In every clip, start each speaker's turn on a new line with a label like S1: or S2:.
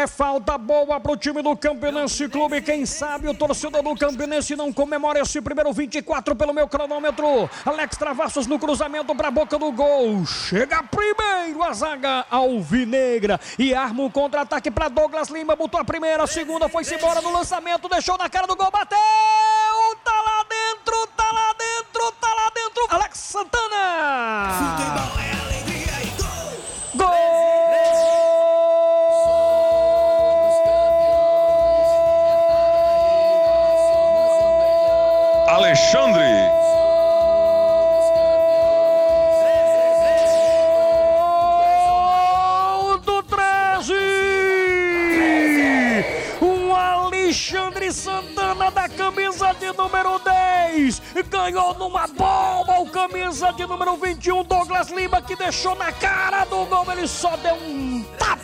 S1: É falta boa pro time do Campinense Clube. Quem sabe o torcedor do Campinense não comemora esse primeiro 24 pelo meu cronômetro. Alex Travassos no cruzamento pra boca do gol. Chega primeiro a zaga alvinegra e arma um contra-ataque pra Douglas Lima. Botou a primeira, a segunda, foi-se embora no lançamento, deixou na cara do gol, bateu!
S2: Alexandre.
S1: Gol do 13! Um Alexandre Santana da camisa de número 10 ganhou numa bomba o camisa de número 21 Douglas Lima que deixou na cara do gol. Ele só deu um tapa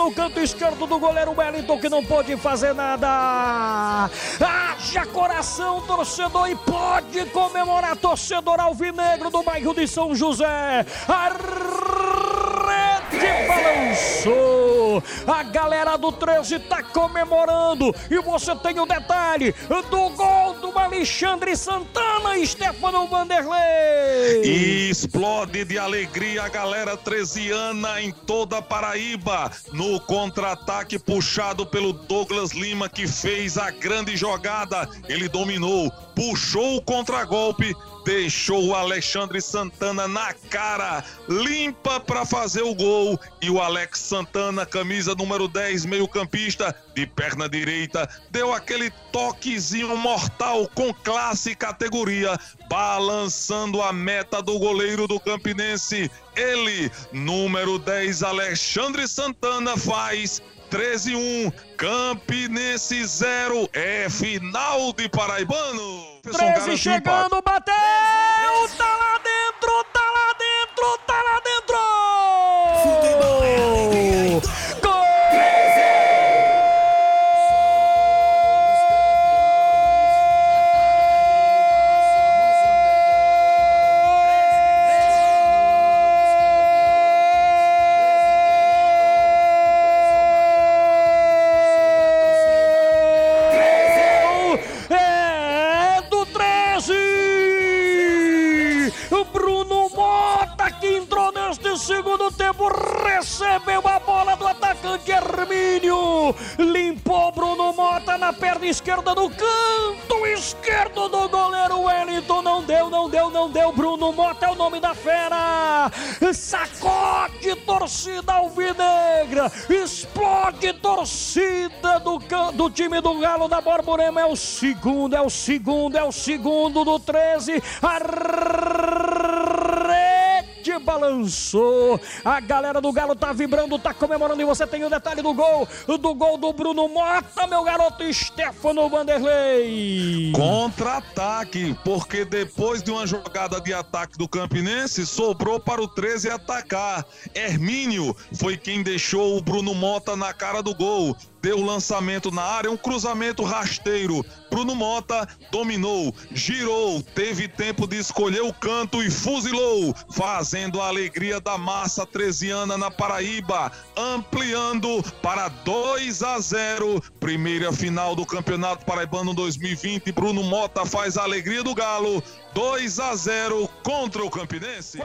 S1: no canto esquerdo do goleiro Wellington que não pôde fazer nada. Haja coração, torcedor, e pode comemorar torcedor alvinegro do bairro de São José. A rede balançou. A galera do 13 tá comemorando. E você tem o detalhe do gol do Alexandre Santana e Stefano Vanderlei.
S2: E explode de alegria a galera treziana em toda Paraíba no contra-ataque puxado pelo Douglas Lima que fez a grande jogada. Ele dominou, puxou o contragolpe, deixou o Alexandre Santana na cara, limpa para fazer o gol e o Alex Santana, camisa número 10, meio-campista, de perna direita, deu aquele toquezinho mortal com classe e categoria, balançando a meta do goleiro do Campinense. Ele, número 10, Alexandre Santana, faz 13-1, Campinense 0, é final de Paraibano. Jefferson,
S1: 13
S2: garante o
S1: chegando, bateu! Tá lá segundo tempo recebeu a bola do atacante Hermínio. Limpou Bruno Mota na perna esquerda do canto esquerdo do goleiro Wellington. Não deu, não deu, não deu. Bruno Mota é o nome da fera. Sacode torcida alvinegra. Explode torcida do, do time do Galo da Borborema. É o segundo, é o segundo, é o segundo do 13. A rede balançou. A galera do Galo tá vibrando, tá comemorando. E você tem o detalhe do gol, do gol do Bruno Mota, meu garoto Stefano Vanderlei.
S2: Contra-ataque, porque depois de uma jogada de ataque do Campinense, sobrou para o 13 atacar. Hermínio foi quem deixou o Bruno Mota na cara do gol. Deu o lançamento na área, um cruzamento rasteiro. Bruno Mota dominou, girou, teve tempo de escolher o canto e fuzilou, fazendo a alegria da massa treziana na Paraíba, ampliando para 2 a 0. Primeira final do Campeonato Paraibano 2020. Bruno Mota faz a alegria do Galo, 2 a 0 contra o Campinense.